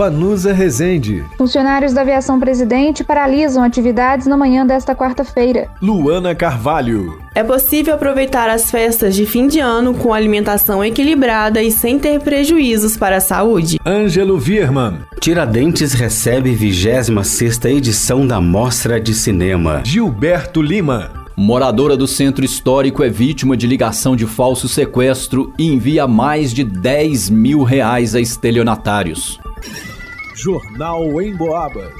Vanusa Rezende. Funcionários da Aviação Presidente paralisam atividades na manhã desta quarta-feira. Luana Carvalho. É possível aproveitar as festas de fim de ano com alimentação equilibrada e sem ter prejuízos para a saúde. Ângelo Virman. Tiradentes recebe 26 edição da Mostra de Cinema. Gilberto Lima. Moradora do centro histórico é vítima de ligação de falso sequestro e envia mais de 10 mil reais a estelionatários. Jornal em Boabas.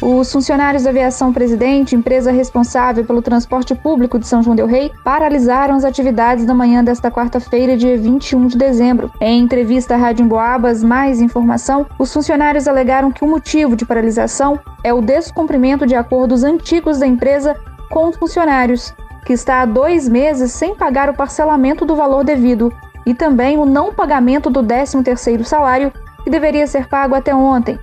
Os funcionários da Aviação Presidente, empresa responsável pelo transporte público de São João Del Rei, paralisaram as atividades na manhã desta quarta-feira, dia 21 de dezembro. Em entrevista à Rádio Emboabas, mais informação, os funcionários alegaram que o motivo de paralisação é o descumprimento de acordos antigos da empresa com os funcionários, que está há dois meses sem pagar o parcelamento do valor devido, e também o não pagamento do 13º salário, que deveria ser pago até ontem.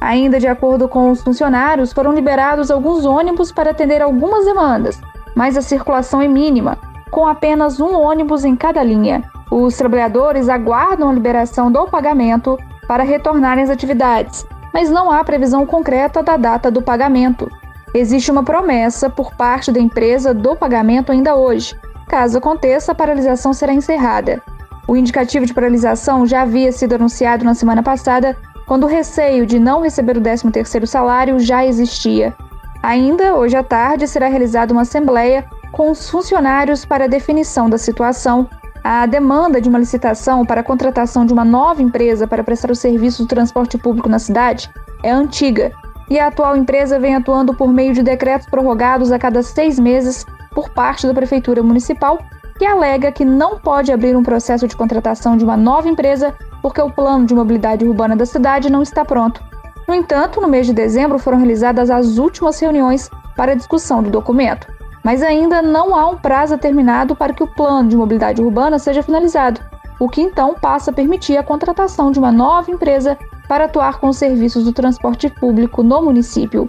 Ainda de acordo com os funcionários, foram liberados alguns ônibus para atender algumas demandas, mas a circulação é mínima, com apenas um ônibus em cada linha. Os trabalhadores aguardam a liberação do pagamento para retornarem às atividades, mas não há previsão concreta da data do pagamento. Existe uma promessa por parte da empresa do pagamento ainda hoje. Caso aconteça, a paralisação será encerrada. O indicativo de paralisação já havia sido anunciado na semana passada quando o receio de não receber o 13º salário já existia. Ainda hoje à tarde será realizada uma assembleia com os funcionários para definição da situação. A demanda de uma licitação para a contratação de uma nova empresa para prestar o serviço do transporte público na cidade é antiga e a atual empresa vem atuando por meio de decretos prorrogados a cada seis meses por parte da Prefeitura Municipal, que alega que não pode abrir um processo de contratação de uma nova empresa porque o plano de mobilidade urbana da cidade não está pronto. No entanto, no mês de dezembro foram realizadas as últimas reuniões para a discussão do documento, mas ainda não há um prazo determinado para que o plano de mobilidade urbana seja finalizado, o que então passa a permitir a contratação de uma nova empresa para atuar com os serviços do transporte público no município.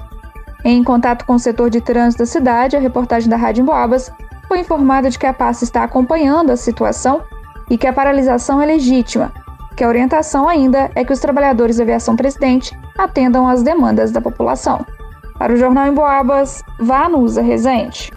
Em contato com o setor de trânsito da cidade, a reportagem da Rádio Emboabas foi informada de que a pasta está acompanhando a situação e que a paralisação é legítima, que a orientação ainda é que os trabalhadores da aviação presidente atendam às demandas da população. Para o Jornal em Boabas, Vanusa Rezende.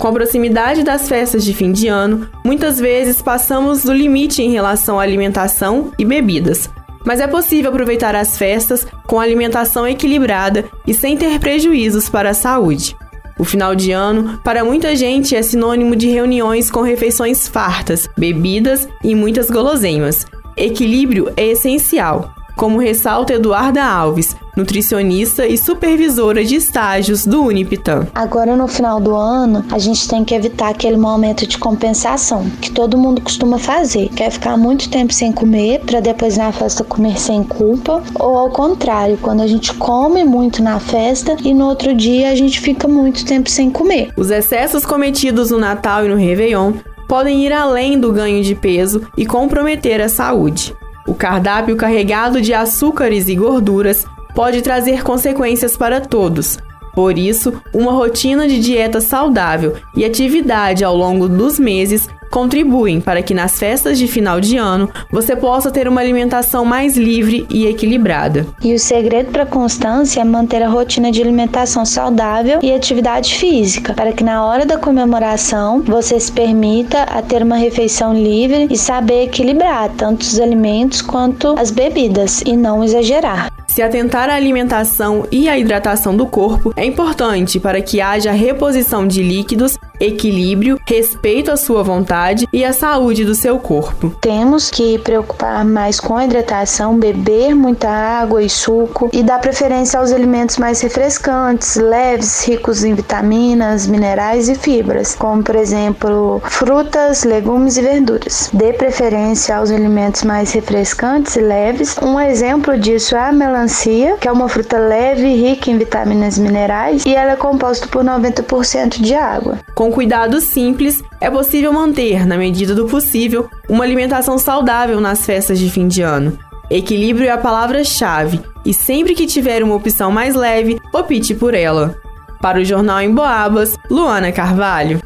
Com a proximidade das festas de fim de ano, muitas vezes passamos do limite em relação à alimentação e bebidas. Mas é possível aproveitar as festas com alimentação equilibrada e sem ter prejuízos para a saúde. O final de ano, para muita gente, é sinônimo de reuniões com refeições fartas, bebidas e muitas guloseimas. Equilíbrio é essencial, como ressalta Eduarda Alves, nutricionista e supervisora de estágios do Unipitam. Agora no final do ano, a gente tem que evitar aquele momento de compensação que todo mundo costuma fazer, que é ficar muito tempo sem comer para depois na festa comer sem culpa, ou ao contrário, quando a gente come muito na festa e no outro dia a gente fica muito tempo sem comer. Os excessos cometidos no Natal e no Réveillon podem ir além do ganho de peso e comprometer a saúde. O cardápio carregado de açúcares e gorduras pode trazer consequências para todos. Por isso, uma rotina de dieta saudável e atividade ao longo dos meses contribuem para que nas festas de final de ano você possa ter uma alimentação mais livre e equilibrada. E o segredo para a constância é manter a rotina de alimentação saudável e atividade física, para que na hora da comemoração você se permita a ter uma refeição livre e saber equilibrar tanto os alimentos quanto as bebidas e não exagerar. Se atentar à alimentação e à hidratação do corpo é importante para que haja reposição de líquidos, equilíbrio, respeito à sua vontade e à saúde do seu corpo. Temos que preocupar mais com a hidratação, beber muita água e suco e dar preferência aos alimentos mais refrescantes, leves, ricos em vitaminas, minerais e fibras, como por exemplo frutas, legumes e verduras. Dê preferência aos alimentos mais refrescantes e leves. Um exemplo disso é a melancia que é uma fruta leve e rica em vitaminas e minerais, e ela é composta por 90% de água. Com Com cuidados simples, é possível manter, na medida do possível, uma alimentação saudável nas festas de fim de ano. Equilíbrio é a palavra-chave e sempre que tiver uma opção mais leve, opte por ela. Para o Jornal em Boabas, Luana Carvalho.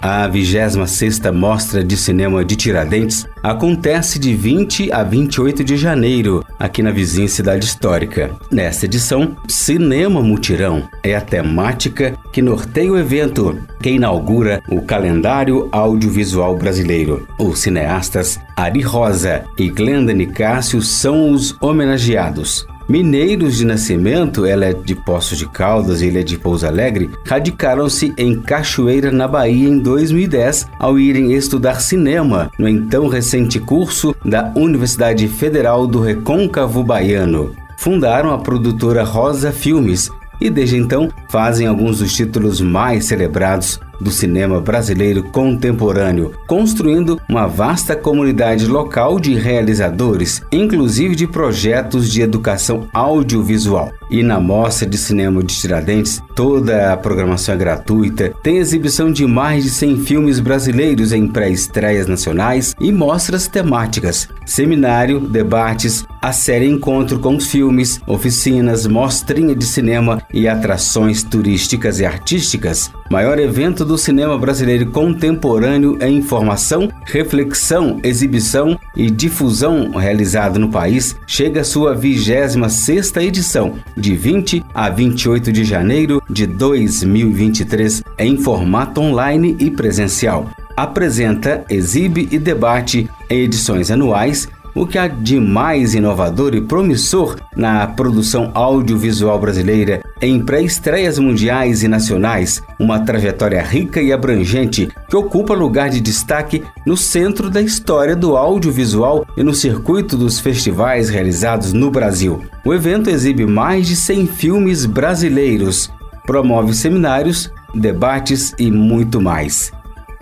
A 26ª Mostra de Cinema de Tiradentes acontece de 20 a 28 de janeiro, aqui na vizinha cidade histórica. Nesta edição, Cinema Mutirão é a temática que norteia o evento, que inaugura o calendário audiovisual brasileiro. Os cineastas Ari Rosa e Glenda Nicásio são os homenageados. Mineiros de nascimento, ela é de Poços de Caldas e ele é de Pouso Alegre, radicaram-se em Cachoeira, na Bahia, em 2010, ao irem estudar cinema no então recente curso da Universidade Federal do Recôncavo Baiano. Fundaram a produtora Rosa Filmes e desde então fazem alguns dos títulos mais celebrados do cinema brasileiro contemporâneo, construindo uma vasta comunidade local de realizadores, inclusive de projetos de educação audiovisual. E na Mostra de Cinema de Tiradentes, toda a programação é gratuita, tem exibição de mais de 100 filmes brasileiros em pré-estreias nacionais e mostras temáticas, seminário, debates, a série Encontro com Filmes, oficinas, mostrinha de cinema e atrações turísticas e artísticas. Maior evento do cinema brasileiro contemporâneo em informação, reflexão, exibição e difusão realizado no país, chega à sua 26ª edição, de 20 a 28 de janeiro de 2023, em formato online e presencial. Apresenta, exibe e debate em edições anuais o que há de mais inovador e promissor na produção audiovisual brasileira em pré-estreias mundiais e nacionais, uma trajetória rica e abrangente que ocupa lugar de destaque no centro da história do audiovisual e no circuito dos festivais realizados no Brasil. O evento exibe mais de 100 filmes brasileiros, promove seminários, debates e muito mais.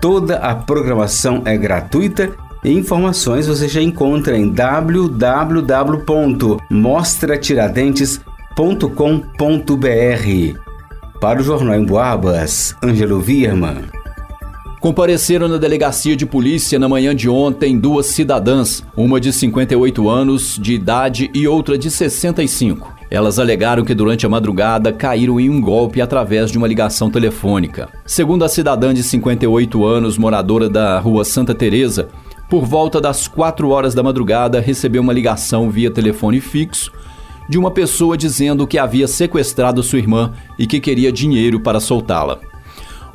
Toda a programação é gratuita Informações você já encontra em www.mostratiradentes.com.br. Para o Jornal em Boabas, Ângelo Virman. Compareceram na delegacia de polícia na manhã de ontem duas cidadãs, uma de 58 anos de idade e outra de 65. Elas alegaram que durante a madrugada caíram em um golpe através de uma ligação telefônica. Segundo a cidadã de 58 anos, moradora da rua Santa Teresa, por volta das 4 horas da madrugada, recebeu uma ligação via telefone fixo de uma pessoa dizendo que havia sequestrado sua irmã e que queria dinheiro para soltá-la.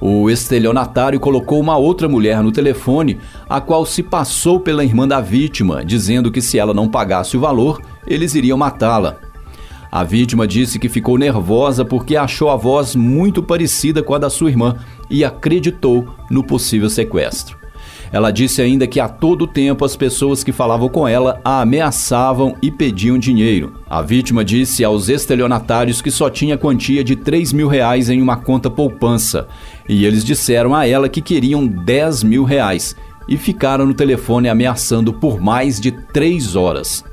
O estelionatário colocou uma outra mulher no telefone, a qual se passou pela irmã da vítima, dizendo que se ela não pagasse o valor, eles iriam matá-la. A vítima disse que ficou nervosa porque achou a voz muito parecida com a da sua irmã e acreditou no possível sequestro. Ela disse ainda que a todo tempo as pessoas que falavam com ela a ameaçavam e pediam dinheiro. A vítima disse aos estelionatários que só tinha quantia de 3 mil reais em uma conta poupança e eles disseram a ela que queriam 10 mil reais e ficaram no telefone ameaçando por mais de três horas.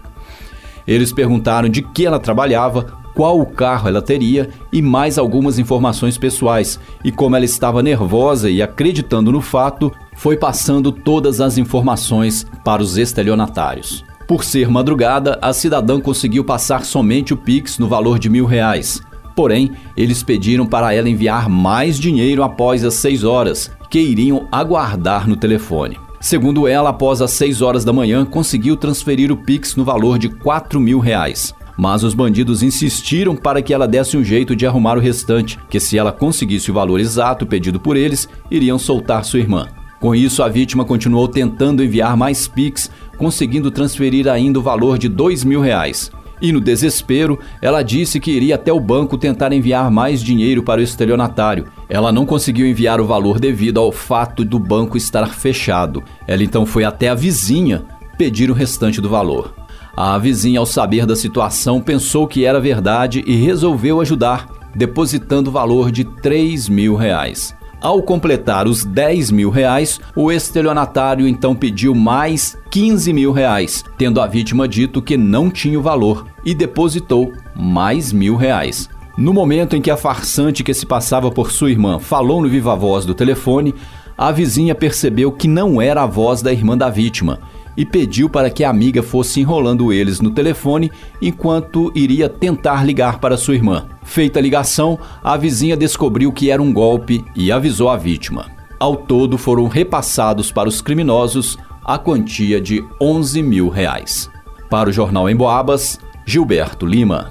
Eles perguntaram de que ela trabalhava, qual carro ela teria e mais algumas informações pessoais. E como ela estava nervosa e acreditando no fato, foi passando todas as informações para os estelionatários. Por ser madrugada, a cidadã conseguiu passar somente o Pix no valor de mil reais. Porém, eles pediram para ela enviar mais dinheiro após as seis horas, que iriam aguardar no telefone. Segundo ela, após as seis horas da manhã, conseguiu transferir o Pix no valor de quatro mil reais. Mas os bandidos insistiram para que ela desse um jeito de arrumar o restante, que se ela conseguisse o valor exato pedido por eles, iriam soltar sua irmã. Com isso, a vítima continuou tentando enviar mais Pix, conseguindo transferir ainda o valor de dois mil reais. E no desespero, ela disse que iria até o banco tentar enviar mais dinheiro para o estelionatário. Ela não conseguiu enviar o valor devido ao fato do banco estar fechado. Ela então foi até a vizinha pedir o restante do valor. A vizinha, ao saber da situação, pensou que era verdade e resolveu ajudar, depositando o valor de 3 mil reais. Ao completar os 10 mil reais, o estelionatário então pediu mais 15 mil reais, tendo a vítima dito que não tinha o valor, e depositou mais mil reais. No momento em que a farsante que se passava por sua irmã falou no viva voz do telefone, a vizinha percebeu que não era a voz da irmã da vítima e pediu para que a amiga fosse enrolando eles no telefone enquanto iria tentar ligar para sua irmã. Feita a ligação, a vizinha descobriu que era um golpe e avisou a vítima. Ao todo foram repassados para os criminosos a quantia de 11 mil reais. Para o Jornal em Boabas, Gilberto Lima.